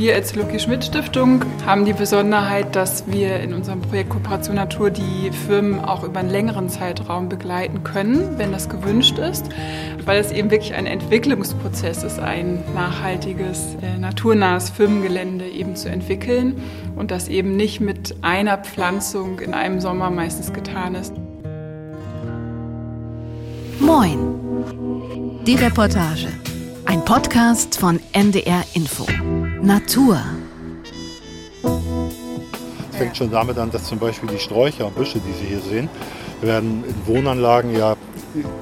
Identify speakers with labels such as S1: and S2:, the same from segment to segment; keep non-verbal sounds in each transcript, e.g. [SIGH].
S1: Wir als Lucky Schmidt Stiftung haben die Besonderheit, dass wir in unserem Projekt Kooperation Natur die Firmen auch über einen längeren Zeitraum begleiten können, wenn das gewünscht ist, weil es eben wirklich ein Entwicklungsprozess ist, ein nachhaltiges, äh, naturnahes Firmengelände eben zu entwickeln und das eben nicht mit einer Pflanzung in einem Sommer meistens getan ist.
S2: Moin, die Reportage. Ein Podcast von NDR Info. Natur.
S3: Es fängt schon damit an, dass zum Beispiel die Sträucher und Büsche, die Sie hier sehen, werden in Wohnanlagen ja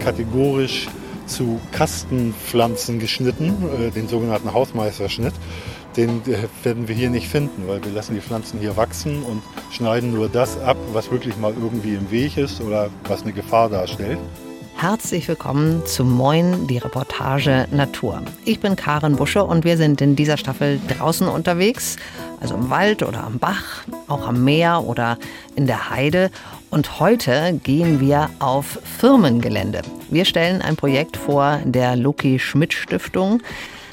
S3: kategorisch zu Kastenpflanzen geschnitten, äh, den sogenannten Hausmeisterschnitt. Den äh, werden wir hier nicht finden, weil wir lassen die Pflanzen hier wachsen und schneiden nur das ab, was wirklich mal irgendwie im Weg ist oder was eine Gefahr darstellt.
S4: Herzlich willkommen zu Moin, die Reportage Natur. Ich bin Karen Busche und wir sind in dieser Staffel draußen unterwegs, also im Wald oder am Bach, auch am Meer oder in der Heide. Und heute gehen wir auf Firmengelände. Wir stellen ein Projekt vor der Loki Schmidt Stiftung.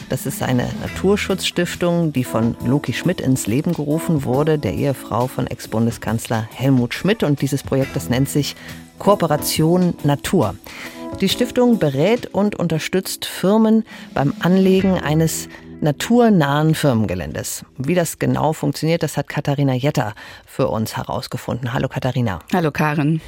S4: Das ist eine Naturschutzstiftung, die von Loki Schmidt ins Leben gerufen wurde, der Ehefrau von Ex-Bundeskanzler Helmut Schmidt. Und dieses Projekt, das nennt sich Kooperation Natur. Die Stiftung berät und unterstützt Firmen beim Anlegen eines naturnahen Firmengeländes. Wie das genau funktioniert, das hat Katharina Jetter für uns herausgefunden. Hallo Katharina.
S5: Hallo Karin.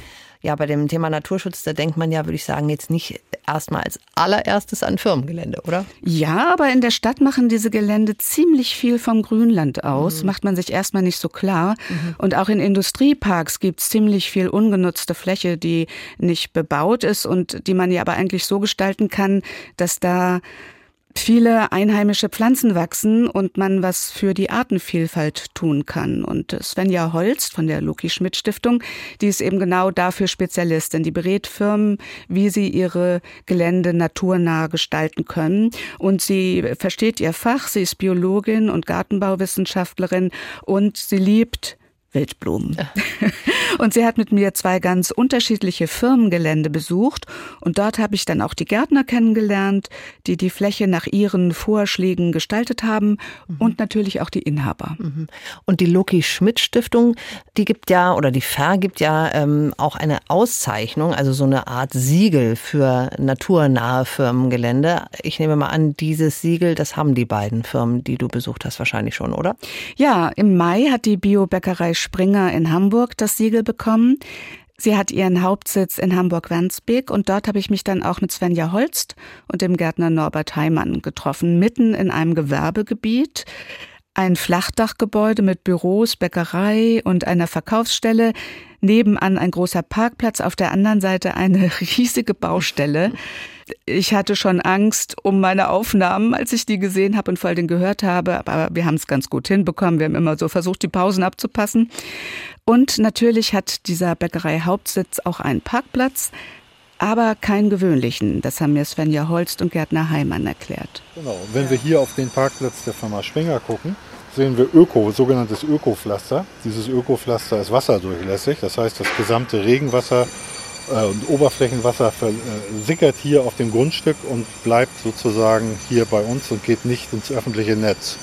S4: Ja, bei dem Thema Naturschutz, da denkt man ja, würde ich sagen, jetzt nicht erstmal als allererstes an Firmengelände, oder?
S5: Ja, aber in der Stadt machen diese Gelände ziemlich viel vom Grünland aus, mhm. macht man sich erstmal nicht so klar. Mhm. Und auch in Industrieparks gibt es ziemlich viel ungenutzte Fläche, die nicht bebaut ist und die man ja aber eigentlich so gestalten kann, dass da viele einheimische Pflanzen wachsen und man was für die Artenvielfalt tun kann. Und Svenja Holst von der Loki Schmidt Stiftung, die ist eben genau dafür Spezialistin. Die berät Firmen, wie sie ihre Gelände naturnah gestalten können. Und sie versteht ihr Fach. Sie ist Biologin und Gartenbauwissenschaftlerin und sie liebt Wildblumen. [LAUGHS] Und sie hat mit mir zwei ganz unterschiedliche Firmengelände besucht und dort habe ich dann auch die Gärtner kennengelernt, die die Fläche nach ihren Vorschlägen gestaltet haben mhm. und natürlich auch die Inhaber. Mhm.
S4: Und die Loki Schmidt Stiftung, die gibt ja oder die vergibt ja ähm, auch eine Auszeichnung, also so eine Art Siegel für naturnahe Firmengelände. Ich nehme mal an, dieses Siegel, das haben die beiden Firmen, die du besucht hast, wahrscheinlich schon, oder?
S5: Ja, im Mai hat die Biobäckerei Springer in Hamburg das Siegel bekommen. Sie hat ihren Hauptsitz in Hamburg-Wandsbek und dort habe ich mich dann auch mit Svenja Holst und dem Gärtner Norbert Heimann getroffen, mitten in einem Gewerbegebiet. Ein Flachdachgebäude mit Büros, Bäckerei und einer Verkaufsstelle. Nebenan ein großer Parkplatz, auf der anderen Seite eine [LAUGHS] riesige Baustelle. Ich hatte schon Angst um meine Aufnahmen, als ich die gesehen habe und vor allem gehört habe, aber wir haben es ganz gut hinbekommen. Wir haben immer so versucht, die Pausen abzupassen. Und natürlich hat dieser Bäckerei Hauptsitz auch einen Parkplatz, aber keinen gewöhnlichen. Das haben mir Svenja Holst und Gärtner Heimann erklärt.
S3: Genau, wenn wir hier auf den Parkplatz der Firma Springer gucken, sehen wir Öko, sogenanntes Ökopflaster. Dieses Ökopflaster ist wasserdurchlässig, das heißt, das gesamte Regenwasser und Oberflächenwasser versickert hier auf dem Grundstück und bleibt sozusagen hier bei uns und geht nicht ins öffentliche Netz.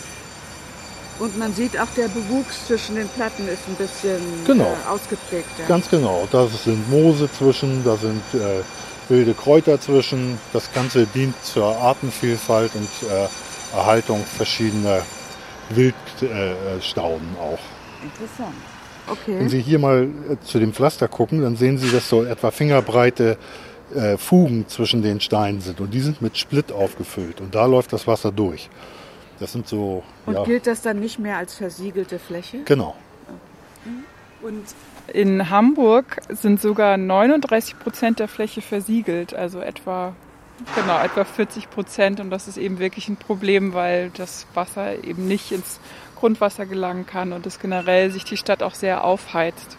S5: Und man sieht auch, der Bewuchs zwischen den Platten ist ein bisschen
S3: genau.
S5: äh, ausgeprägt.
S3: Ganz genau. Da sind Moose zwischen, da sind äh, wilde Kräuter zwischen. Das Ganze dient zur Artenvielfalt und äh, Erhaltung verschiedener Wildstauden auch.
S5: Interessant. Okay.
S3: Wenn Sie hier mal äh, zu dem Pflaster gucken, dann sehen Sie, dass so etwa fingerbreite äh, Fugen zwischen den Steinen sind und die sind mit Split aufgefüllt und da läuft das Wasser durch. Das sind so.
S5: Und ja, gilt das dann nicht mehr als versiegelte Fläche?
S3: Genau.
S1: Und in Hamburg sind sogar 39 Prozent der Fläche versiegelt, also etwa genau etwa 40 Prozent und das ist eben wirklich ein Problem, weil das Wasser eben nicht ins Grundwasser gelangen kann und es generell sich die Stadt auch sehr aufheizt.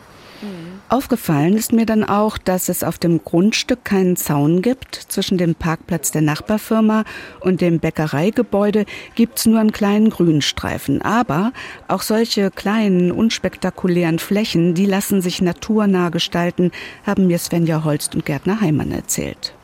S5: Aufgefallen ist mir dann auch, dass es auf dem Grundstück keinen Zaun gibt. Zwischen dem Parkplatz der Nachbarfirma und dem Bäckereigebäude gibt es nur einen kleinen Grünstreifen. Aber auch solche kleinen, unspektakulären Flächen, die lassen sich naturnah gestalten, haben mir Svenja Holst und Gärtner Heimann erzählt.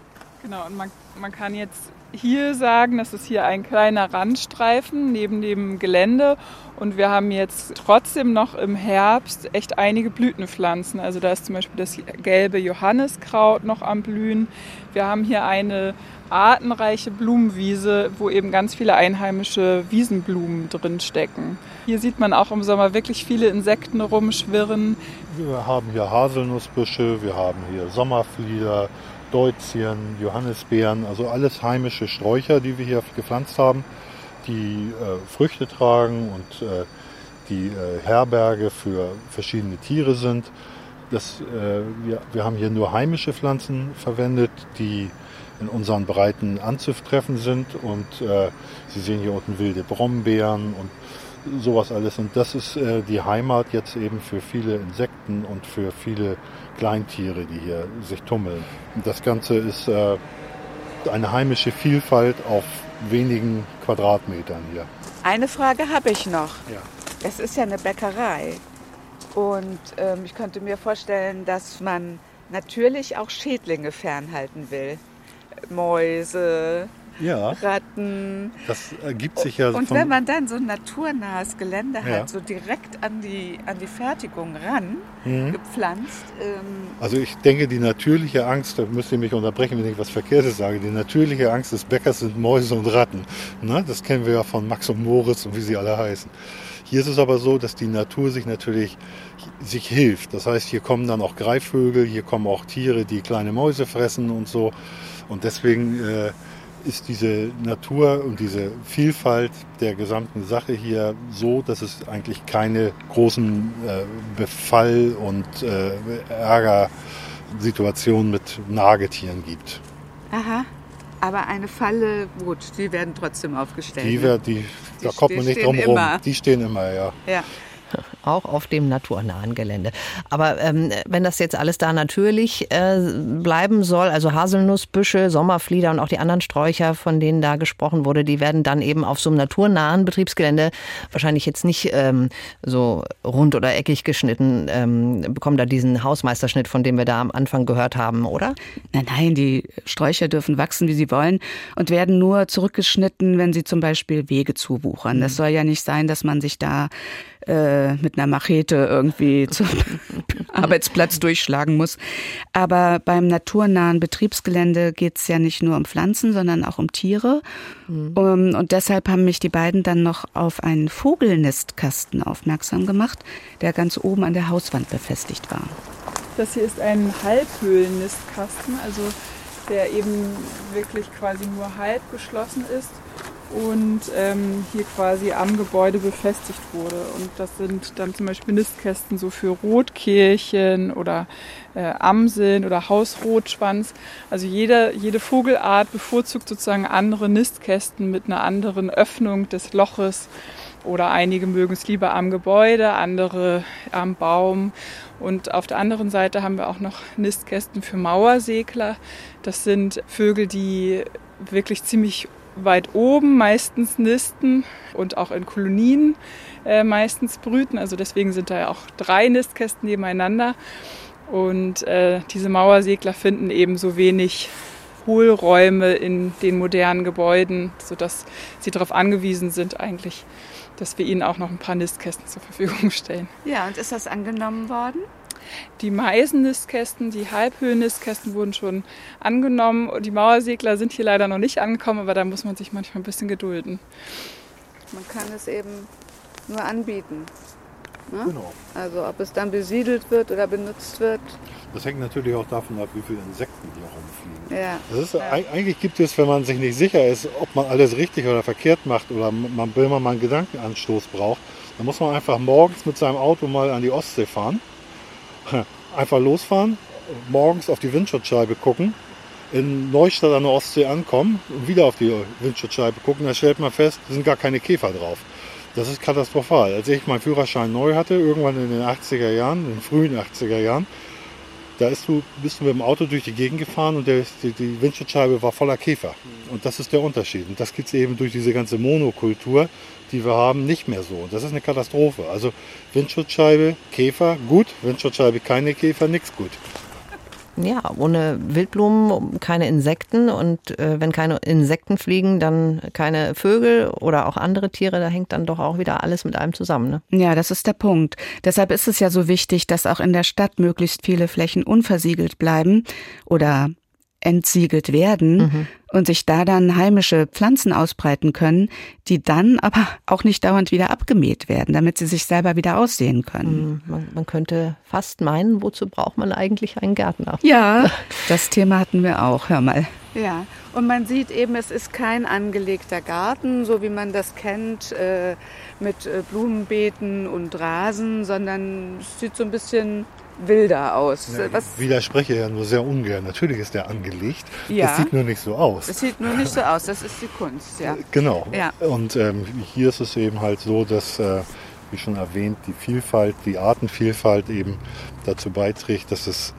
S1: Genau, und man Man kann jetzt hier sagen, das ist hier ein kleiner Randstreifen neben dem Gelände und wir haben jetzt trotzdem noch im Herbst echt einige Blütenpflanzen. Also da ist zum Beispiel das gelbe Johanniskraut noch am Blühen. Wir haben hier eine artenreiche Blumenwiese, wo eben ganz viele einheimische Wiesenblumen drin stecken. Hier sieht man auch im Sommer wirklich viele Insekten rumschwirren.
S3: Wir haben hier Haselnussbüsche, wir haben hier Sommerflieder, Deutzien, Johannisbeeren, also alles heimische Sträucher, die wir hier gepflanzt haben, die äh, Früchte tragen und äh, die äh, Herberge für verschiedene Tiere sind. Das, äh, wir, wir haben hier nur heimische Pflanzen verwendet, die in unseren Breiten anzutreffen sind. Und äh, Sie sehen hier unten wilde Brombeeren und sowas alles. Und das ist äh, die Heimat jetzt eben für viele Insekten und für viele Kleintiere, die hier sich tummeln. Und das Ganze ist äh, eine heimische Vielfalt auf wenigen Quadratmetern hier.
S5: Eine Frage habe ich noch.
S3: Ja.
S5: Es ist ja eine Bäckerei. Und ähm, ich könnte mir vorstellen, dass man natürlich auch Schädlinge fernhalten will. Mäuse,
S3: Ja,
S5: Ratten.
S3: das ergibt sich ja
S5: Und wenn man dann so ein naturnahes Gelände
S3: Ja.
S5: hat, so direkt an die, an die Fertigung ran,
S3: Mhm.
S5: gepflanzt, ähm,
S3: Also ich denke, die natürliche Angst, da müsst ihr mich unterbrechen, wenn ich was Verkehrtes sage, die natürliche Angst des Bäckers sind Mäuse und Ratten. Ne? Das kennen wir ja von Max und Moritz und wie sie alle heißen. Hier ist es aber so, dass die Natur sich natürlich sich hilft. Das heißt, hier kommen dann auch Greifvögel, hier kommen auch Tiere, die kleine Mäuse fressen und so. Und deswegen äh, ist diese Natur und diese Vielfalt der gesamten Sache hier so, dass es eigentlich keine großen äh, Befall- und äh, Ärgersituationen mit Nagetieren gibt.
S5: aha. Aber eine Falle, gut, die werden trotzdem aufgestellt.
S3: Die,
S5: ne?
S3: wär- die, da
S5: Die
S3: kommt man nicht drum rum.
S5: immer.
S3: Die stehen immer, ja.
S5: ja. [LAUGHS]
S4: Auch auf dem naturnahen Gelände. Aber ähm, wenn das jetzt alles da natürlich äh, bleiben soll, also Haselnussbüsche, Sommerflieder und auch die anderen Sträucher, von denen da gesprochen wurde, die werden dann eben auf so einem naturnahen Betriebsgelände wahrscheinlich jetzt nicht ähm, so rund oder eckig geschnitten, ähm, bekommen da diesen Hausmeisterschnitt, von dem wir da am Anfang gehört haben, oder?
S5: Nein, nein, die Sträucher dürfen wachsen, wie sie wollen und werden nur zurückgeschnitten, wenn sie zum Beispiel Wege zuwuchern. Das soll ja nicht sein, dass man sich da äh, mit einer Machete irgendwie [LAUGHS] zum Arbeitsplatz durchschlagen muss. Aber beim naturnahen Betriebsgelände geht es ja nicht nur um Pflanzen, sondern auch um Tiere. Um, und deshalb haben mich die beiden dann noch auf einen Vogelnistkasten aufmerksam gemacht, der ganz oben an der Hauswand befestigt war.
S1: Das hier ist ein Halbhöhlennistkasten, also der eben wirklich quasi nur halb geschlossen ist und ähm, hier quasi am Gebäude befestigt wurde. Und das sind dann zum Beispiel Nistkästen so für Rotkehlchen oder äh, Amseln oder Hausrotschwanz. Also jede, jede Vogelart bevorzugt sozusagen andere Nistkästen mit einer anderen Öffnung des Loches. Oder einige mögen es lieber am Gebäude, andere am Baum. Und auf der anderen Seite haben wir auch noch Nistkästen für Mauersegler. Das sind Vögel, die wirklich ziemlich weit oben meistens nisten und auch in Kolonien äh, meistens brüten. Also deswegen sind da ja auch drei Nistkästen nebeneinander. Und äh, diese Mauersegler finden eben so wenig Hohlräume in den modernen Gebäuden, sodass sie darauf angewiesen sind, eigentlich, dass wir ihnen auch noch ein paar Nistkästen zur Verfügung stellen.
S5: Ja, und ist das angenommen worden?
S1: Die Meisennistkästen, die Halbhöhennistkästen wurden schon angenommen. Die Mauersegler sind hier leider noch nicht angekommen, aber da muss man sich manchmal ein bisschen gedulden.
S5: Man kann es eben nur anbieten. Ne?
S3: Genau.
S5: Also ob es dann besiedelt wird oder benutzt wird.
S3: Das hängt natürlich auch davon ab, wie viele Insekten hier rumfliegen.
S5: Ja.
S3: Das ist, eig- Eigentlich gibt es, wenn man sich nicht sicher ist, ob man alles richtig oder verkehrt macht oder man, wenn man mal einen Gedankenanstoß braucht, dann muss man einfach morgens mit seinem Auto mal an die Ostsee fahren. [LAUGHS] Einfach losfahren, morgens auf die Windschutzscheibe gucken, in Neustadt an der Ostsee ankommen und wieder auf die Windschutzscheibe gucken, dann stellt man fest, es sind gar keine Käfer drauf. Das ist katastrophal. Als ich meinen Führerschein neu hatte, irgendwann in den 80er Jahren, in den frühen 80er Jahren, da ist du, bist du mit dem Auto durch die Gegend gefahren und der, die, die Windschutzscheibe war voller Käfer. Und das ist der Unterschied. Und das gibt es eben durch diese ganze Monokultur, die wir haben, nicht mehr so. Und das ist eine Katastrophe. Also Windschutzscheibe, Käfer, gut. Windschutzscheibe, keine Käfer, nichts gut.
S4: Ja, ohne Wildblumen keine Insekten und äh, wenn keine Insekten fliegen, dann keine Vögel oder auch andere Tiere. Da hängt dann doch auch wieder alles mit einem zusammen. Ne?
S5: Ja, das ist der Punkt. Deshalb ist es ja so wichtig, dass auch in der Stadt möglichst viele Flächen unversiegelt bleiben oder entsiegelt werden mhm. und sich da dann heimische Pflanzen ausbreiten können, die dann aber auch nicht dauernd wieder abgemäht werden, damit sie sich selber wieder aussehen können.
S4: Mhm. Man, man könnte fast meinen, wozu braucht man eigentlich einen Gärtner?
S5: Ja, [LAUGHS] das Thema hatten wir auch, hör mal. Ja, und man sieht eben, es ist kein angelegter Garten, so wie man das kennt, äh, mit äh, Blumenbeeten und Rasen, sondern es sieht so ein bisschen wilder aus.
S3: Ja, Was widerspreche ja nur sehr ungern. Natürlich ist der angelegt. Ja. Es sieht nur nicht so aus.
S5: Es sieht nur nicht so aus. Das ist die Kunst, ja.
S3: Genau. Ja. Und ähm, hier ist es eben halt so, dass, äh, wie schon erwähnt, die Vielfalt, die Artenvielfalt eben dazu beiträgt, dass es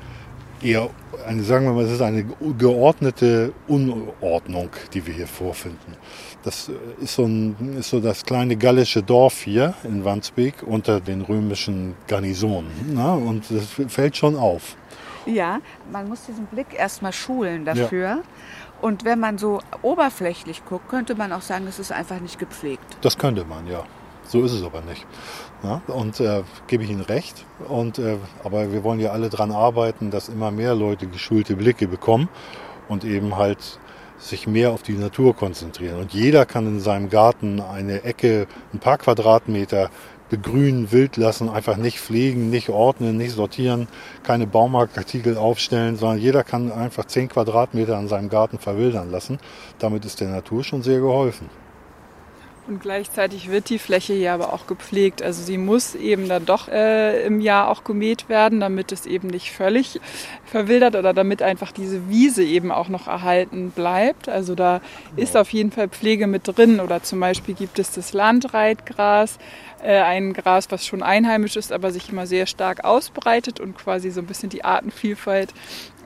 S3: eher eine, sagen wir mal, es ist eine geordnete Unordnung, die wir hier vorfinden. Das ist so, ein, ist so das kleine gallische Dorf hier in Wandsbek unter den römischen Garnisonen. Ne? Und das fällt schon auf.
S5: Ja, man muss diesen Blick erstmal schulen dafür. Ja. Und wenn man so oberflächlich guckt, könnte man auch sagen, es ist einfach nicht gepflegt.
S3: Das könnte man, ja. So ist es aber nicht. Ja, und äh, gebe ich Ihnen recht. Und, äh, aber wir wollen ja alle daran arbeiten, dass immer mehr Leute geschulte Blicke bekommen und eben halt sich mehr auf die Natur konzentrieren. Und jeder kann in seinem Garten eine Ecke, ein paar Quadratmeter begrünen, wild lassen, einfach nicht pflegen, nicht ordnen, nicht sortieren, keine Baumarktartikel aufstellen, sondern jeder kann einfach zehn Quadratmeter an seinem Garten verwildern lassen. Damit ist der Natur schon sehr geholfen.
S1: Und gleichzeitig wird die Fläche hier aber auch gepflegt. Also sie muss eben dann doch äh, im Jahr auch gemäht werden, damit es eben nicht völlig verwildert oder damit einfach diese Wiese eben auch noch erhalten bleibt. Also da ist auf jeden Fall Pflege mit drin. Oder zum Beispiel gibt es das Landreitgras, ein Gras, was schon einheimisch ist, aber sich immer sehr stark ausbreitet und quasi so ein bisschen die Artenvielfalt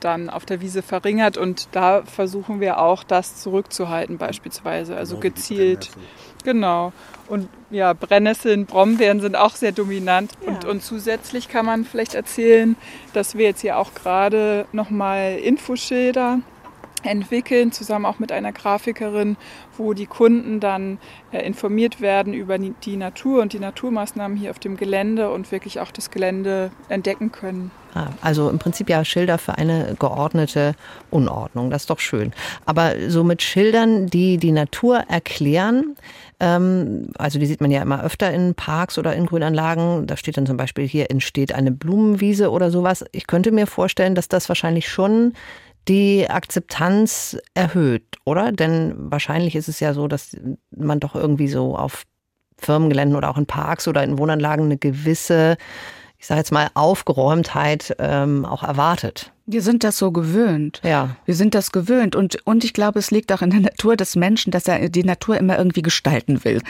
S1: dann auf der Wiese verringert. Und da versuchen wir auch, das zurückzuhalten beispielsweise. Also genau, gezielt. Genau. Und ja, Brennnesseln, Brombeeren sind auch sehr dominant. Ja. Und, und zusätzlich kann man vielleicht erzählen, dass wir jetzt hier auch gerade nochmal Infoschilder entwickeln, zusammen auch mit einer Grafikerin, wo die Kunden dann äh, informiert werden über die Natur und die Naturmaßnahmen hier auf dem Gelände und wirklich auch das Gelände entdecken können.
S4: Ah, also im Prinzip ja Schilder für eine geordnete Unordnung. Das ist doch schön. Aber so mit Schildern, die die Natur erklären, ähm, also die sieht man ja immer öfter in Parks oder in Grünanlagen. Da steht dann zum Beispiel hier entsteht eine Blumenwiese oder sowas. Ich könnte mir vorstellen, dass das wahrscheinlich schon die Akzeptanz erhöht, oder? Denn wahrscheinlich ist es ja so, dass man doch irgendwie so auf Firmengeländen oder auch in Parks oder in Wohnanlagen eine gewisse, ich sage jetzt mal, Aufgeräumtheit ähm, auch erwartet.
S5: Wir sind das so gewöhnt.
S4: Ja.
S5: Wir sind das gewöhnt. Und, und ich glaube, es liegt auch in der Natur des Menschen, dass er die Natur immer irgendwie gestalten will.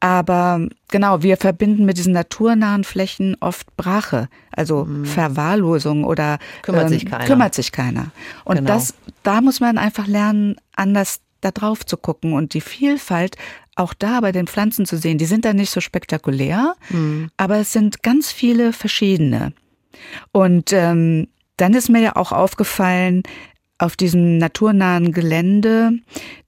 S5: Aber genau, wir verbinden mit diesen naturnahen Flächen oft Brache, also mhm. Verwahrlosung oder
S4: kümmert ähm, sich keiner.
S5: Kümmert sich keiner. Und genau. das, da muss man einfach lernen, anders da drauf zu gucken und die Vielfalt auch da bei den Pflanzen zu sehen. Die sind da nicht so spektakulär, mhm. aber es sind ganz viele verschiedene. Und ähm, dann ist mir ja auch aufgefallen, auf diesem naturnahen Gelände,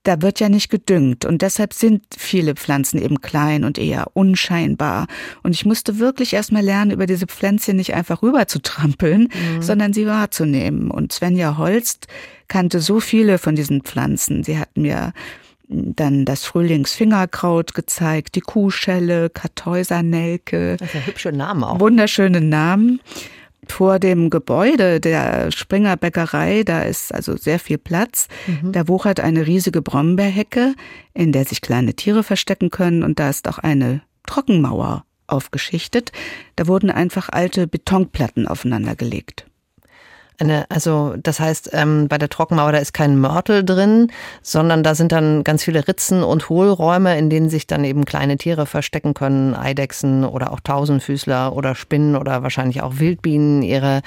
S5: da wird ja nicht gedüngt und deshalb sind viele Pflanzen eben klein und eher unscheinbar. Und ich musste wirklich erstmal lernen, über diese Pflänzchen nicht einfach rüber zu trampeln, mhm. sondern sie wahrzunehmen. Und Svenja Holst kannte so viele von diesen Pflanzen. Sie hat mir dann das Frühlingsfingerkraut gezeigt, die Kuhschelle, Kartäusernelke.
S4: Das ist ja hübsche Namen auch.
S5: Wunderschöne Namen vor dem Gebäude der Springer Bäckerei, da ist also sehr viel Platz. Mhm. Da wuchert eine riesige Brombeerhecke, in der sich kleine Tiere verstecken können und da ist auch eine Trockenmauer aufgeschichtet. Da wurden einfach alte Betonplatten aufeinander gelegt.
S4: Eine, also das heißt, ähm, bei der Trockenmauer, da ist kein Mörtel drin, sondern da sind dann ganz viele Ritzen und Hohlräume, in denen sich dann eben kleine Tiere verstecken können, Eidechsen oder auch Tausendfüßler oder Spinnen oder wahrscheinlich auch Wildbienen ihre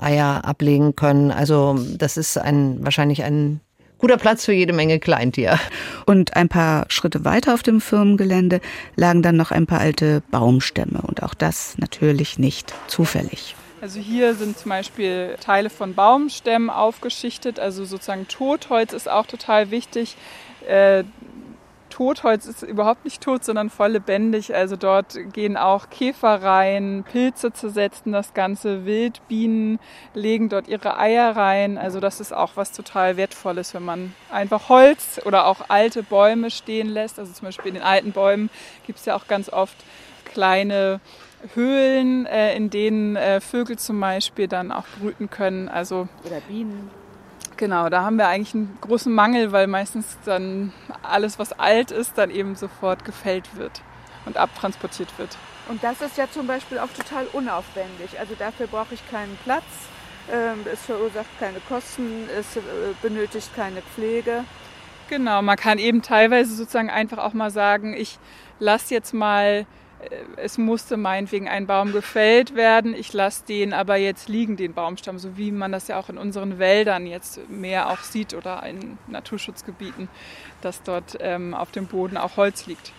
S4: Eier ablegen können. Also das ist ein wahrscheinlich ein guter Platz für jede Menge Kleintier.
S5: Und ein paar Schritte weiter auf dem Firmengelände lagen dann noch ein paar alte Baumstämme und auch das natürlich nicht zufällig.
S1: Also hier sind zum Beispiel Teile von Baumstämmen aufgeschichtet, also sozusagen Totholz ist auch total wichtig. Äh, Totholz ist überhaupt nicht tot, sondern voll lebendig. Also dort gehen auch Käfer rein, Pilze zersetzen das Ganze, Wildbienen legen dort ihre Eier rein. Also das ist auch was total Wertvolles, wenn man einfach Holz oder auch alte Bäume stehen lässt. Also zum Beispiel in den alten Bäumen gibt es ja auch ganz oft kleine Höhlen, äh, in denen äh, Vögel zum Beispiel dann auch brüten können. Also
S5: oder Bienen.
S1: Genau, da haben wir eigentlich einen großen Mangel, weil meistens dann alles, was alt ist, dann eben sofort gefällt wird und abtransportiert wird.
S5: Und das ist ja zum Beispiel auch total unaufwendig. Also dafür brauche ich keinen Platz, ähm, es verursacht keine Kosten, es äh, benötigt keine Pflege.
S1: Genau, man kann eben teilweise sozusagen einfach auch mal sagen, ich lasse jetzt mal äh, es musste meinetwegen ein Baum gefällt werden, ich lasse den aber jetzt liegen, den Baumstamm, so wie man das ja auch in unseren Wäldern jetzt mehr auch sieht oder in Naturschutzgebieten, dass dort ähm, auf dem Boden auch Holz liegt.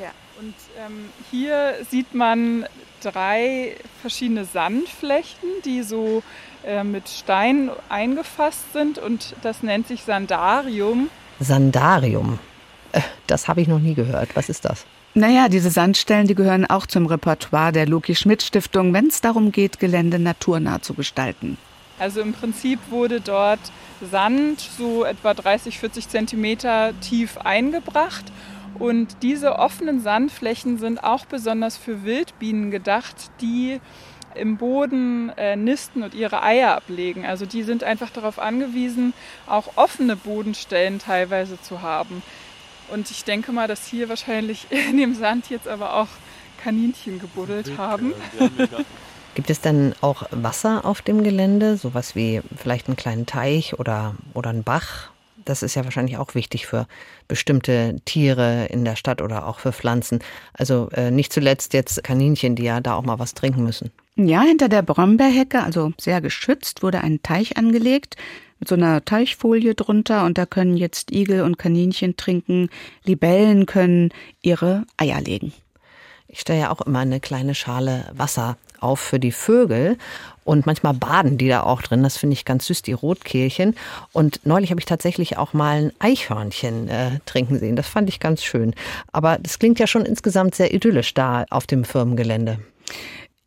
S1: Ja. Und ähm, hier sieht man drei verschiedene Sandflächen, die so äh, mit Stein eingefasst sind und das nennt sich Sandarium.
S4: Sandarium, äh, das habe ich noch nie gehört. Was ist das?
S5: Naja, diese Sandstellen, die gehören auch zum Repertoire der Loki-Schmidt-Stiftung, wenn es darum geht, Gelände naturnah zu gestalten.
S1: Also im Prinzip wurde dort Sand so etwa 30, 40 Zentimeter tief eingebracht. Und diese offenen Sandflächen sind auch besonders für Wildbienen gedacht, die im Boden äh, nisten und ihre Eier ablegen. Also die sind einfach darauf angewiesen, auch offene Bodenstellen teilweise zu haben. Und ich denke mal, dass hier wahrscheinlich [LAUGHS] in dem Sand jetzt aber auch Kaninchen gebuddelt haben. [LAUGHS]
S4: Gibt es denn auch Wasser auf dem Gelände? Sowas wie vielleicht einen kleinen Teich oder, oder einen Bach? Das ist ja wahrscheinlich auch wichtig für bestimmte Tiere in der Stadt oder auch für Pflanzen. Also äh, nicht zuletzt jetzt Kaninchen, die ja da auch mal was trinken müssen.
S5: Ja, hinter der Brombeerhecke, also sehr geschützt, wurde ein Teich angelegt mit so einer Teichfolie drunter und da können jetzt Igel und Kaninchen trinken, Libellen können ihre Eier legen.
S4: Ich stelle ja auch immer eine kleine Schale Wasser auf für die Vögel und manchmal baden die da auch drin. Das finde ich ganz süß, die Rotkehlchen. Und neulich habe ich tatsächlich auch mal ein Eichhörnchen äh, trinken sehen. Das fand ich ganz schön. Aber das klingt ja schon insgesamt sehr idyllisch da auf dem Firmengelände.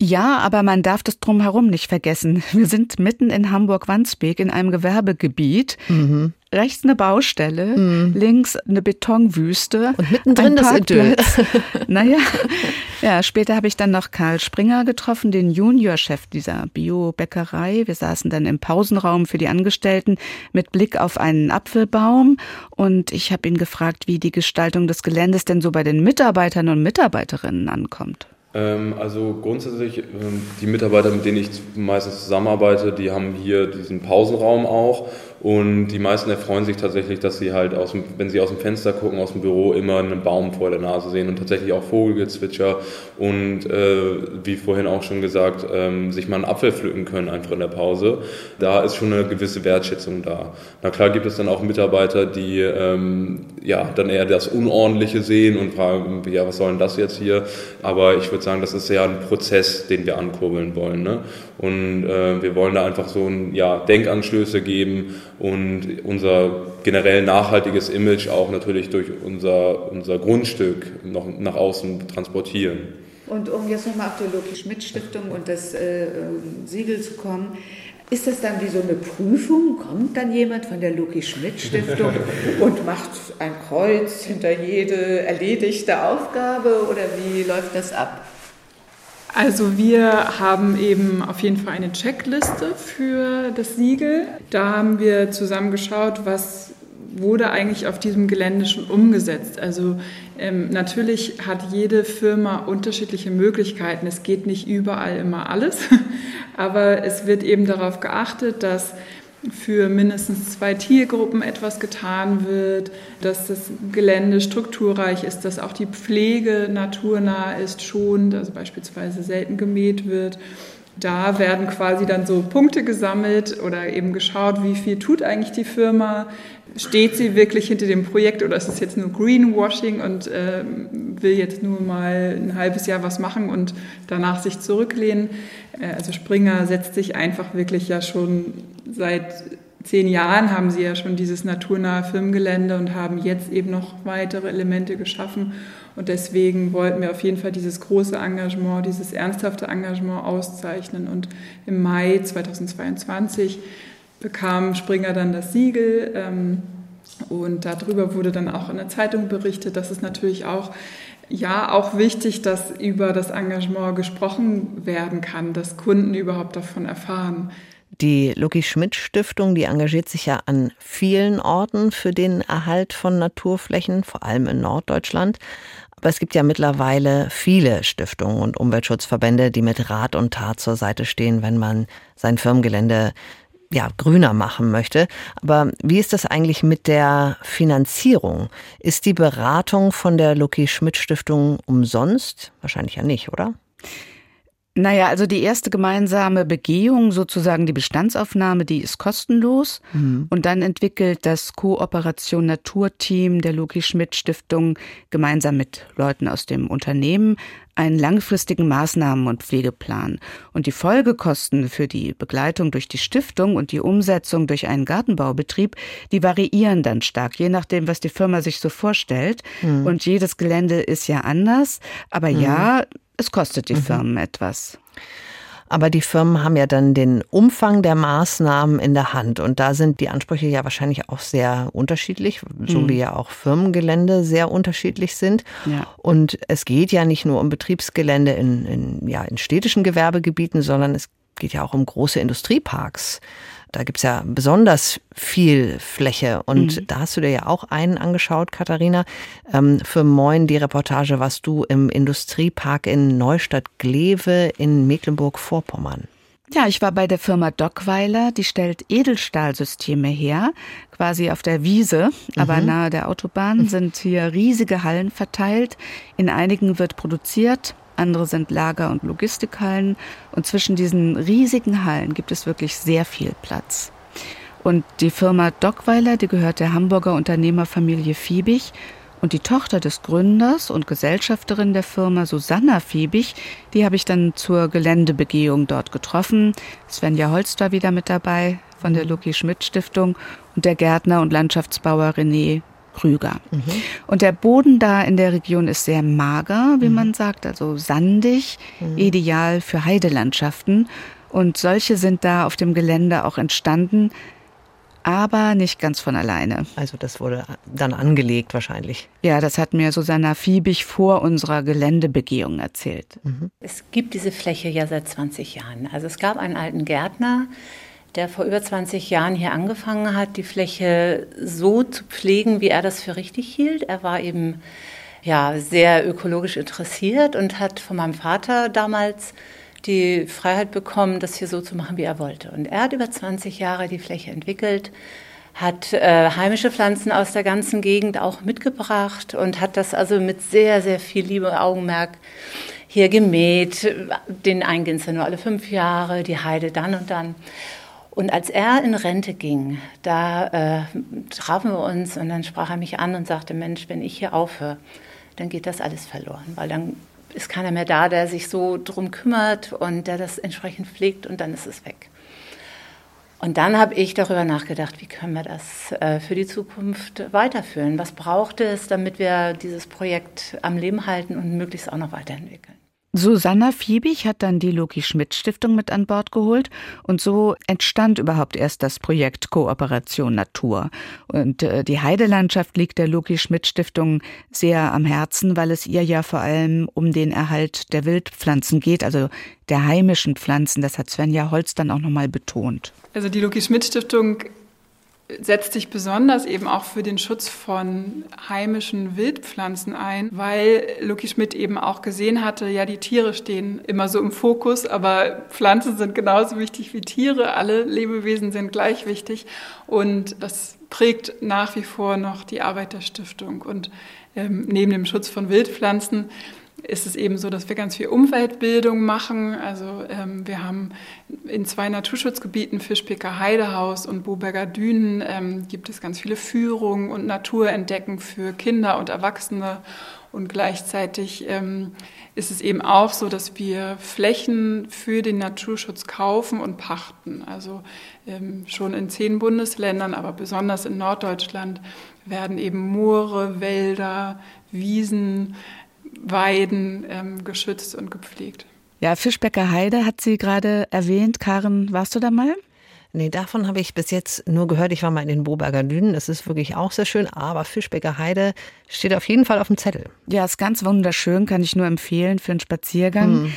S5: Ja, aber man darf das drumherum nicht vergessen. Wir sind mitten in Hamburg-Wandsbek in einem Gewerbegebiet. Mhm. Rechts eine Baustelle, mhm. links eine Betonwüste.
S4: Und mittendrin das Idyll. [LAUGHS]
S5: naja, ja, später habe ich dann noch Karl Springer getroffen, den Juniorchef dieser Bio-Bäckerei. Wir saßen dann im Pausenraum für die Angestellten mit Blick auf einen Apfelbaum. Und ich habe ihn gefragt, wie die Gestaltung des Geländes denn so bei den Mitarbeitern und Mitarbeiterinnen ankommt.
S6: Ähm, also grundsätzlich, ähm, die Mitarbeiter, mit denen ich meistens zusammenarbeite, die haben hier diesen Pausenraum auch und die meisten erfreuen sich tatsächlich, dass sie halt, aus dem, wenn sie aus dem Fenster gucken, aus dem Büro, immer einen Baum vor der Nase sehen und tatsächlich auch Vogelgezwitscher und äh, wie vorhin auch schon gesagt, ähm, sich mal einen Apfel pflücken können einfach in der Pause. Da ist schon eine gewisse Wertschätzung da. Na klar gibt es dann auch Mitarbeiter, die ähm, ja dann eher das Unordentliche sehen und fragen, ja, was soll denn das jetzt hier? Aber ich würde sagen, das ist ja ein Prozess, den wir ankurbeln wollen. Ne? Und äh, wir wollen da einfach so ein, ja, Denkanstöße geben und unser generell nachhaltiges Image auch natürlich durch unser, unser Grundstück noch nach außen transportieren.
S5: Und um jetzt nochmal auf die Loki-Schmidt-Stiftung und das äh, Siegel zu kommen, ist das dann wie so eine Prüfung? Kommt dann jemand von der Loki-Schmidt-Stiftung [LAUGHS] und macht ein Kreuz hinter jede erledigte Aufgabe oder wie läuft das ab?
S1: Also wir haben eben auf jeden Fall eine Checkliste für das Siegel. Da haben wir zusammen geschaut, was wurde eigentlich auf diesem Gelände schon umgesetzt. Also ähm, natürlich hat jede Firma unterschiedliche Möglichkeiten. Es geht nicht überall immer alles, [LAUGHS] aber es wird eben darauf geachtet, dass für mindestens zwei Tiergruppen etwas getan wird, dass das Gelände strukturreich ist, dass auch die Pflege naturnah ist, schonend, also beispielsweise selten gemäht wird. Da werden quasi dann so Punkte gesammelt oder eben geschaut, wie viel tut eigentlich die Firma, steht sie wirklich hinter dem Projekt oder ist es jetzt nur Greenwashing und äh, will jetzt nur mal ein halbes Jahr was machen und danach sich zurücklehnen? Äh, also Springer setzt sich einfach wirklich ja schon seit zehn Jahren haben sie ja schon dieses naturnahe Filmgelände und haben jetzt eben noch weitere Elemente geschaffen. Und deswegen wollten wir auf jeden Fall dieses große Engagement, dieses ernsthafte Engagement auszeichnen. Und im Mai 2022 bekam Springer dann das Siegel. Ähm, und darüber wurde dann auch in der Zeitung berichtet. Das ist natürlich auch, ja, auch wichtig, dass über das Engagement gesprochen werden kann, dass Kunden überhaupt davon erfahren.
S4: Die Lucky Schmidt Stiftung, die engagiert sich ja an vielen Orten für den Erhalt von Naturflächen, vor allem in Norddeutschland. Aber es gibt ja mittlerweile viele Stiftungen und Umweltschutzverbände, die mit Rat und Tat zur Seite stehen, wenn man sein Firmengelände ja, grüner machen möchte. Aber wie ist das eigentlich mit der Finanzierung? Ist die Beratung von der Lucky Schmidt Stiftung umsonst? Wahrscheinlich ja nicht, oder?
S5: Naja, also die erste gemeinsame Begehung, sozusagen die Bestandsaufnahme, die ist kostenlos. Mhm. Und dann entwickelt das Kooperation Naturteam der Loki Schmidt Stiftung gemeinsam mit Leuten aus dem Unternehmen einen langfristigen Maßnahmen- und Pflegeplan. Und die Folgekosten für die Begleitung durch die Stiftung und die Umsetzung durch einen Gartenbaubetrieb, die variieren dann stark, je nachdem, was die Firma sich so vorstellt. Mhm. Und jedes Gelände ist ja anders. Aber mhm. ja, es kostet die mhm. Firmen etwas.
S4: Aber die Firmen haben ja dann den Umfang der Maßnahmen in der Hand. Und da sind die Ansprüche ja wahrscheinlich auch sehr unterschiedlich, so mhm. wie ja auch Firmengelände sehr unterschiedlich sind. Ja. Und es geht ja nicht nur um Betriebsgelände in, in, ja, in städtischen Gewerbegebieten, sondern es geht ja auch um große Industrieparks. Da gibt's ja besonders viel Fläche. Und mhm. da hast du dir ja auch einen angeschaut, Katharina. Ähm, für Moin, die Reportage warst du im Industriepark in Neustadt-Glewe in Mecklenburg-Vorpommern.
S5: Ja, ich war bei der Firma Dockweiler, die stellt Edelstahlsysteme her, quasi auf der Wiese, aber mhm. nahe der Autobahn sind hier riesige Hallen verteilt. In einigen wird produziert, andere sind Lager- und Logistikhallen. Und zwischen diesen riesigen Hallen gibt es wirklich sehr viel Platz. Und die Firma Dockweiler, die gehört der Hamburger Unternehmerfamilie Fiebig. Und die Tochter des Gründers und Gesellschafterin der Firma, Susanna Fiebig, die habe ich dann zur Geländebegehung dort getroffen. Svenja Holz war wieder mit dabei von der Lucky Schmidt Stiftung und der Gärtner und Landschaftsbauer René Krüger. Mhm. Und der Boden da in der Region ist sehr mager, wie mhm. man sagt, also sandig, mhm. ideal für Heidelandschaften. Und solche sind da auf dem Gelände auch entstanden, aber nicht ganz von alleine.
S4: Also das wurde dann angelegt wahrscheinlich.
S5: Ja, das hat mir Susanna Fiebig vor unserer Geländebegehung erzählt.
S7: Mhm. Es gibt diese Fläche ja seit 20 Jahren. Also es gab einen alten Gärtner, der vor über 20 Jahren hier angefangen hat, die Fläche so zu pflegen, wie er das für richtig hielt. Er war eben ja, sehr ökologisch interessiert und hat von meinem Vater damals die Freiheit bekommen, das hier so zu machen, wie er wollte. Und er hat über 20 Jahre die Fläche entwickelt, hat äh, heimische Pflanzen aus der ganzen Gegend auch mitgebracht und hat das also mit sehr, sehr viel Liebe und Augenmerk hier gemäht. Den Einginster nur alle fünf Jahre, die Heide dann und dann. Und als er in Rente ging, da äh, trafen wir uns und dann sprach er mich an und sagte, Mensch, wenn ich hier aufhöre, dann geht das alles verloren, weil dann ist keiner mehr da, der sich so drum kümmert und der das entsprechend pflegt und dann ist es weg. Und dann habe ich darüber nachgedacht, wie können wir das äh, für die Zukunft weiterführen? Was braucht es, damit wir dieses Projekt am Leben halten und möglichst auch noch weiterentwickeln?
S5: Susanna Fiebig hat dann die Loki Schmidt Stiftung mit an Bord geholt und so entstand überhaupt erst das Projekt Kooperation Natur. Und äh, die Heidelandschaft liegt der Loki Schmidt Stiftung sehr am Herzen, weil es ihr ja vor allem um den Erhalt der Wildpflanzen geht, also der heimischen Pflanzen. Das hat Svenja Holz dann auch nochmal betont.
S1: Also die Loki Schmidt Stiftung setzt sich besonders eben auch für den Schutz von heimischen Wildpflanzen ein, weil Lucky Schmidt eben auch gesehen hatte, ja, die Tiere stehen immer so im Fokus, aber Pflanzen sind genauso wichtig wie Tiere. Alle Lebewesen sind gleich wichtig und das prägt nach wie vor noch die Arbeit der Stiftung. Und ähm, neben dem Schutz von Wildpflanzen ist es eben so, dass wir ganz viel Umweltbildung machen. Also ähm, wir haben in zwei Naturschutzgebieten, Fischbecker Heidehaus und Boberger Dünen, ähm, gibt es ganz viele Führungen und Naturentdecken für Kinder und Erwachsene. Und gleichzeitig ähm, ist es eben auch so, dass wir Flächen für den Naturschutz kaufen und pachten. Also ähm, schon in zehn Bundesländern, aber besonders in Norddeutschland werden eben Moore, Wälder, Wiesen, Weiden ähm, geschützt und gepflegt.
S5: Ja, Fischbecker Heide hat sie gerade erwähnt. Karen, warst du da mal?
S4: Nee, davon habe ich bis jetzt nur gehört. Ich war mal in den Boberger Dünen. Das ist wirklich auch sehr schön. Aber Fischbecker Heide steht auf jeden Fall auf dem Zettel.
S5: Ja, ist ganz wunderschön. Kann ich nur empfehlen für einen Spaziergang. Hm.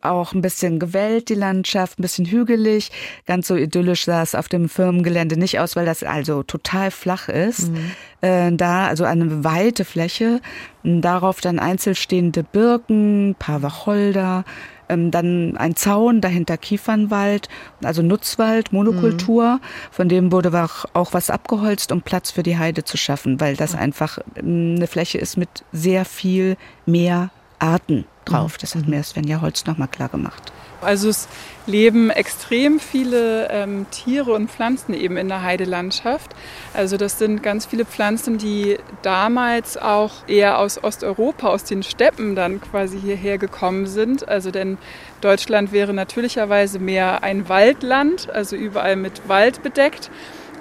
S5: Auch ein bisschen gewellt, die Landschaft, ein bisschen hügelig. Ganz so idyllisch sah es auf dem Firmengelände nicht aus, weil das also total flach ist. Mhm. Äh, da also eine weite Fläche. Darauf dann einzelstehende Birken, paar Wacholder, ähm, dann ein Zaun, dahinter Kiefernwald, also Nutzwald, Monokultur. Mhm. Von dem wurde auch was abgeholzt, um Platz für die Heide zu schaffen, weil das einfach ähm, eine Fläche ist mit sehr viel mehr Arten drauf. Mhm. Das hat mir Svenja Holz nochmal klar gemacht.
S1: Also es leben extrem viele ähm, Tiere und Pflanzen eben in der Heidelandschaft. Also das sind ganz viele Pflanzen, die damals auch eher aus Osteuropa, aus den Steppen dann quasi hierher gekommen sind. Also denn Deutschland wäre natürlicherweise mehr ein Waldland, also überall mit Wald bedeckt.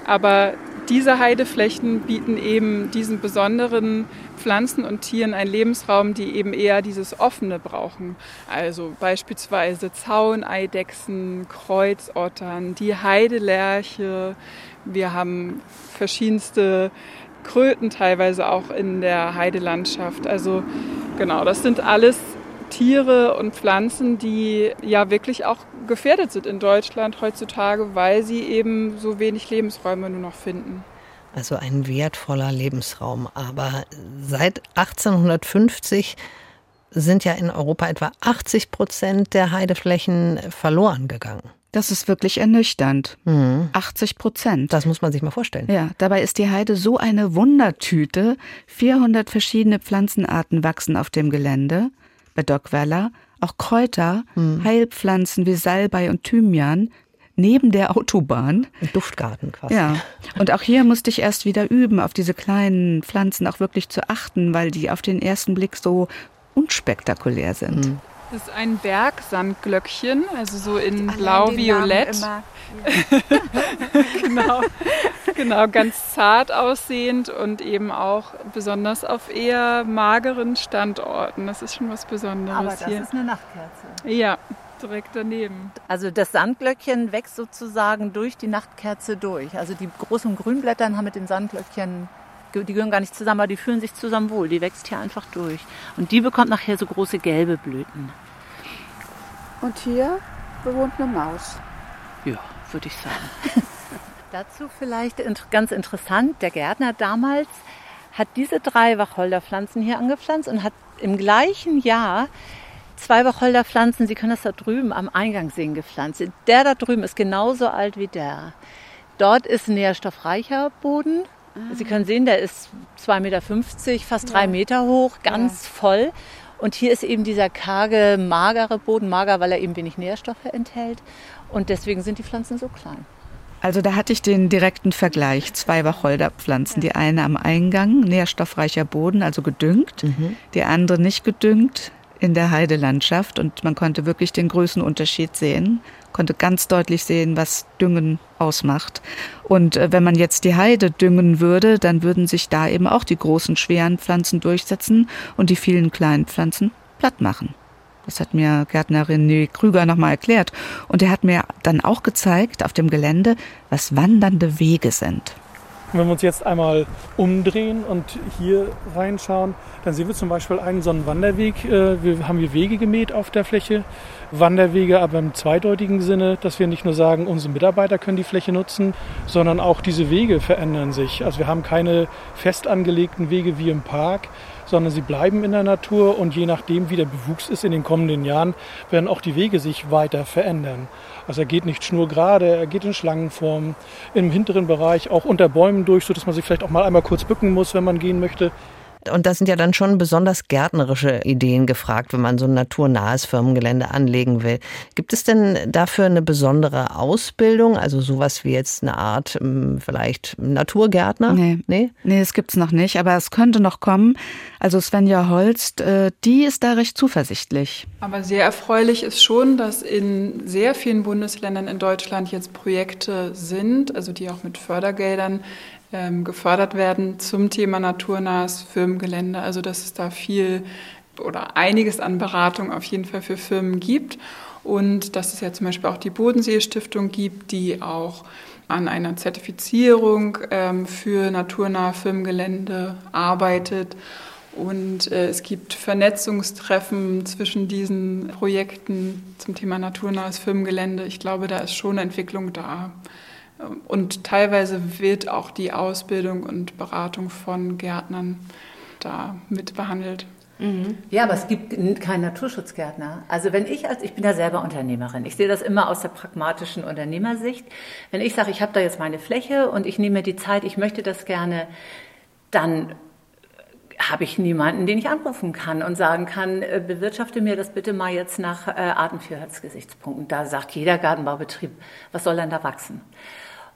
S1: Aber diese Heideflächen bieten eben diesen besonderen Pflanzen und Tieren einen Lebensraum, die eben eher dieses Offene brauchen. Also beispielsweise Zauneidechsen, Kreuzottern, die Heidelerche. Wir haben verschiedenste Kröten teilweise auch in der Heidelandschaft. Also genau, das sind alles Tiere und Pflanzen, die ja wirklich auch gefährdet sind in Deutschland heutzutage, weil sie eben so wenig Lebensräume nur noch finden.
S4: Also ein wertvoller Lebensraum. Aber seit 1850 sind ja in Europa etwa 80 Prozent der Heideflächen verloren gegangen.
S5: Das ist wirklich ernüchternd. Mhm. 80 Prozent.
S4: Das muss man sich mal vorstellen.
S5: Ja, dabei ist die Heide so eine Wundertüte. 400 verschiedene Pflanzenarten wachsen auf dem Gelände. Bei Dockweller auch Kräuter, mhm. Heilpflanzen wie Salbei und Thymian, neben der Autobahn.
S4: Ein Duftgarten quasi.
S5: Ja. Und auch hier musste ich erst wieder üben, auf diese kleinen Pflanzen auch wirklich zu achten, weil die auf den ersten Blick so unspektakulär sind. Mhm.
S1: Das ist ein Bergsandglöckchen, also so in blau-violett. [LAUGHS] [LAUGHS] genau. genau, ganz zart aussehend und eben auch besonders auf eher mageren Standorten. Das ist schon was Besonderes
S7: Aber das
S1: hier.
S7: ist eine Nachtkerze.
S1: Ja, direkt daneben.
S7: Also das Sandglöckchen wächst sozusagen durch die Nachtkerze durch. Also die großen Grünblättern haben mit den Sandglöckchen die gehören gar nicht zusammen, aber die fühlen sich zusammen wohl. Die wächst hier einfach durch. Und die bekommt nachher so große gelbe Blüten.
S5: Und hier bewohnt eine Maus.
S7: Ja, würde ich sagen. [LAUGHS] Dazu vielleicht ganz interessant, der Gärtner damals hat diese drei Wacholderpflanzen hier angepflanzt und hat im gleichen Jahr zwei Wacholderpflanzen, Sie können das da drüben am Eingang sehen, gepflanzt. Der da drüben ist genauso alt wie der. Dort ist ein nährstoffreicher Boden. Ah. Sie können sehen, der ist 2,50 Meter, fast ja. drei Meter hoch, ganz ja. voll. Und hier ist eben dieser karge, magere Boden, mager, weil er eben wenig Nährstoffe enthält. Und deswegen sind die Pflanzen so klein.
S5: Also da hatte ich den direkten Vergleich. Zwei Wacholderpflanzen. Die eine am Eingang, nährstoffreicher Boden, also gedüngt. Mhm. Die andere nicht gedüngt, in der Heidelandschaft und man konnte wirklich den Größenunterschied sehen, konnte ganz deutlich sehen, was Düngen ausmacht. Und äh, wenn man jetzt die Heide düngen würde, dann würden sich da eben auch die großen, schweren Pflanzen durchsetzen und die vielen kleinen Pflanzen platt machen. Das hat mir Gärtner René Krüger nochmal erklärt. Und er hat mir dann auch gezeigt auf dem Gelände, was wandernde Wege sind.
S8: Wenn wir uns jetzt einmal umdrehen und hier reinschauen, dann sehen wir zum Beispiel einen so einen Wanderweg. Äh, wir haben hier Wege gemäht auf der Fläche. Wanderwege aber im zweideutigen Sinne, dass wir nicht nur sagen, unsere Mitarbeiter können die Fläche nutzen, sondern auch diese Wege verändern sich. Also wir haben keine fest angelegten Wege wie im Park, sondern sie bleiben in der Natur und je nachdem, wie der Bewuchs ist in den kommenden Jahren, werden auch die Wege sich weiter verändern. Also er geht nicht schnurgerade, er geht in Schlangenform, im hinteren Bereich auch unter Bäumen durch, sodass man sich vielleicht auch mal einmal kurz bücken muss, wenn man gehen möchte.
S4: Und das sind ja dann schon besonders gärtnerische Ideen gefragt, wenn man so ein naturnahes Firmengelände anlegen will. Gibt es denn dafür eine besondere Ausbildung? Also sowas wie jetzt eine Art hm, vielleicht Naturgärtner?
S5: Nee, nee, nee das gibt's noch nicht, aber es könnte noch kommen. Also Svenja Holst, äh, die ist da recht zuversichtlich.
S1: Aber sehr erfreulich ist schon, dass in sehr vielen Bundesländern in Deutschland jetzt Projekte sind, also die auch mit Fördergeldern ähm, gefördert werden zum Thema naturnahes Firmengelände. Also dass es da viel oder einiges an Beratung auf jeden Fall für Firmen gibt und dass es ja zum Beispiel auch die Bodensee-Stiftung gibt, die auch an einer Zertifizierung ähm, für naturnahe Firmengelände arbeitet. Und äh, es gibt Vernetzungstreffen zwischen diesen Projekten zum Thema naturnahes Firmengelände. Ich glaube, da ist schon Entwicklung da. Und teilweise wird auch die Ausbildung und Beratung von Gärtnern da mit behandelt.
S7: Mhm. Ja, aber es gibt keinen Naturschutzgärtner. Also wenn ich als ich bin ja selber Unternehmerin, ich sehe das immer aus der pragmatischen Unternehmersicht. Wenn ich sage, ich habe da jetzt meine Fläche und ich nehme mir die Zeit, ich möchte das gerne, dann habe ich niemanden, den ich anrufen kann und sagen kann, äh, bewirtschafte mir das bitte mal jetzt nach äh, Artenvielfaltsgesichtspunkten. Da sagt jeder Gartenbaubetrieb, was soll denn da wachsen?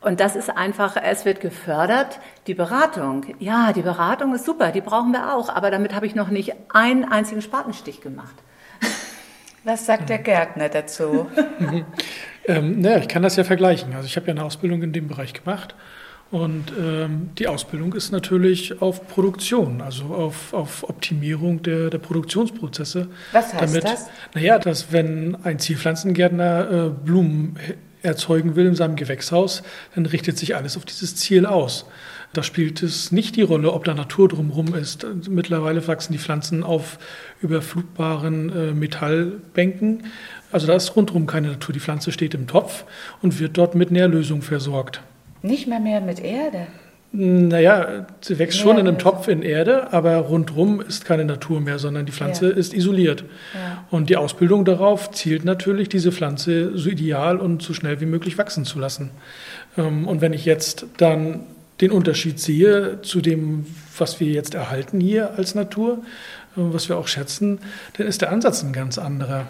S7: Und das ist einfach, es wird gefördert. Die Beratung, ja, die Beratung ist super, die brauchen wir auch, aber damit habe ich noch nicht einen einzigen Spatenstich gemacht.
S5: Was sagt der Gärtner dazu? [LAUGHS]
S8: ähm, naja, ich kann das ja vergleichen. Also ich habe ja eine Ausbildung in dem Bereich gemacht und ähm, die Ausbildung ist natürlich auf Produktion, also auf, auf Optimierung der, der Produktionsprozesse.
S5: Was heißt damit, das?
S8: Naja, dass wenn ein Zielpflanzengärtner äh, Blumen erzeugen will in seinem Gewächshaus, dann richtet sich alles auf dieses Ziel aus. Da spielt es nicht die Rolle, ob da Natur drumherum ist. Mittlerweile wachsen die Pflanzen auf überflugbaren äh, Metallbänken. Also da ist rundherum keine Natur. Die Pflanze steht im Topf und wird dort mit Nährlösung versorgt.
S5: Nicht mehr mehr mit Erde?
S8: Naja, sie wächst schon in einem Topf in Erde, aber rundherum ist keine Natur mehr, sondern die Pflanze ja. ist isoliert. Ja. Und die Ausbildung darauf zielt natürlich, diese Pflanze so ideal und so schnell wie möglich wachsen zu lassen. Ähm, und wenn ich jetzt dann den Unterschied sehe zu dem, was wir jetzt erhalten hier als Natur, äh, was wir auch schätzen, dann ist der Ansatz ein ganz anderer.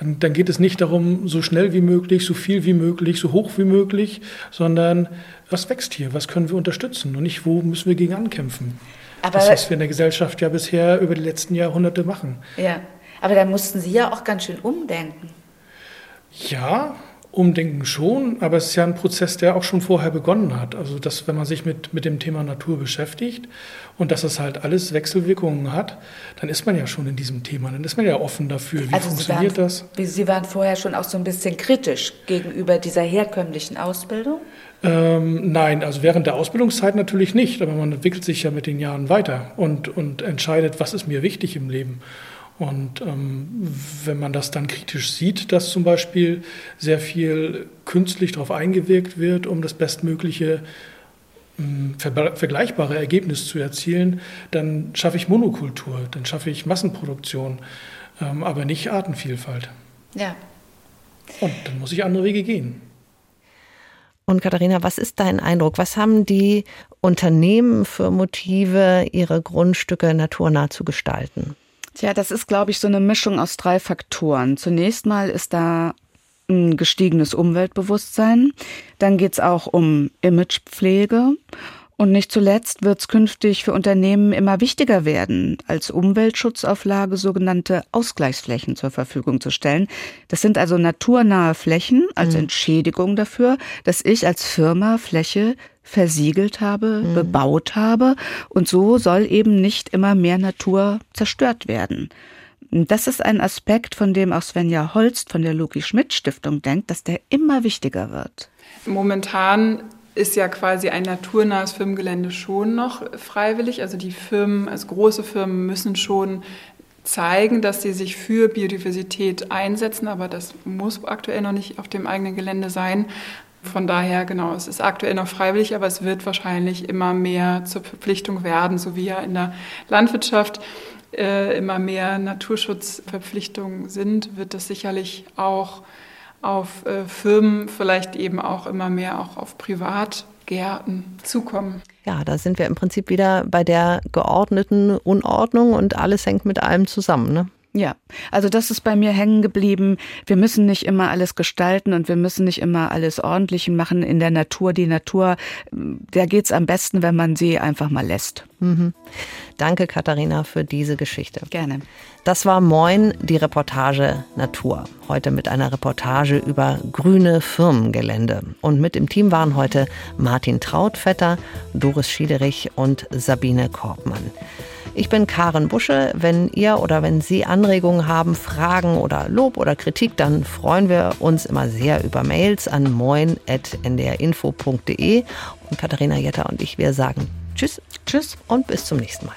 S8: Dann, dann, geht es nicht darum, so schnell wie möglich, so viel wie möglich, so hoch wie möglich, sondern was wächst hier, was können wir unterstützen und nicht, wo müssen wir gegen ankämpfen. Aber das, was wir in der Gesellschaft ja bisher über die letzten Jahrhunderte machen.
S5: Ja, aber da mussten Sie ja auch ganz schön umdenken.
S8: Ja, Umdenken schon, aber es ist ja ein Prozess, der auch schon vorher begonnen hat. Also, dass, wenn man sich mit, mit dem Thema Natur beschäftigt und dass es halt alles Wechselwirkungen hat, dann ist man ja schon in diesem Thema, dann ist man ja offen dafür. Wie also funktioniert
S5: Sie
S8: waren,
S5: das? Sie waren vorher schon auch so ein bisschen kritisch gegenüber dieser herkömmlichen Ausbildung?
S8: Ähm, nein, also während der Ausbildungszeit natürlich nicht, aber man entwickelt sich ja mit den Jahren weiter und, und entscheidet, was ist mir wichtig im Leben. Und ähm, wenn man das dann kritisch sieht, dass zum Beispiel sehr viel künstlich darauf eingewirkt wird, um das bestmögliche ähm, ver vergleichbare Ergebnis zu erzielen, dann schaffe ich Monokultur, dann schaffe ich Massenproduktion, ähm, aber nicht Artenvielfalt.
S5: Ja.
S8: Und dann muss ich andere Wege gehen.
S4: Und Katharina, was ist dein Eindruck? Was haben die Unternehmen für Motive, ihre Grundstücke naturnah zu gestalten?
S5: Tja, das ist, glaube ich, so eine Mischung aus drei Faktoren. Zunächst mal ist da ein gestiegenes Umweltbewusstsein. Dann geht es auch um Imagepflege. Und nicht zuletzt wird es künftig für Unternehmen immer wichtiger werden, als Umweltschutzauflage sogenannte Ausgleichsflächen zur Verfügung zu stellen. Das sind also naturnahe Flächen als mhm. Entschädigung dafür, dass ich als Firma Fläche versiegelt habe, mhm. bebaut habe. Und so soll eben nicht immer mehr Natur zerstört werden. Das ist ein Aspekt, von dem auch Svenja Holst von der Loki Schmidt Stiftung denkt, dass der immer wichtiger wird.
S1: Momentan ist ja quasi ein naturnahes Firmengelände schon noch freiwillig. Also die Firmen, also große Firmen müssen schon zeigen, dass sie sich für Biodiversität einsetzen, aber das muss aktuell noch nicht auf dem eigenen Gelände sein. Von daher, genau, es ist aktuell noch freiwillig, aber es wird wahrscheinlich immer mehr zur Verpflichtung werden, so wie ja in der Landwirtschaft äh, immer mehr Naturschutzverpflichtungen sind, wird das sicherlich auch auf äh, Firmen, vielleicht eben auch immer mehr auch auf Privatgärten Gärten zukommen.
S4: Ja, da sind wir im Prinzip wieder bei der geordneten Unordnung und alles hängt mit allem zusammen. Ne?
S5: Ja, also das ist bei mir hängen geblieben. Wir müssen nicht immer alles gestalten und wir müssen nicht immer alles ordentlich machen in der Natur. Die Natur, der geht's am besten, wenn man sie einfach mal lässt.
S4: Mhm. Danke, Katharina, für diese Geschichte.
S5: Gerne.
S4: Das war Moin, die Reportage Natur. Heute mit einer Reportage über grüne Firmengelände. Und mit im Team waren heute Martin Trautvetter, Doris Schiederich und Sabine Korbmann. Ich bin Karen Busche. Wenn ihr oder wenn Sie Anregungen haben, Fragen oder Lob oder Kritik, dann freuen wir uns immer sehr über Mails an moin.ndrinfo.de. Und Katharina Jetter und ich, wir sagen Tschüss, Tschüss und bis zum nächsten Mal.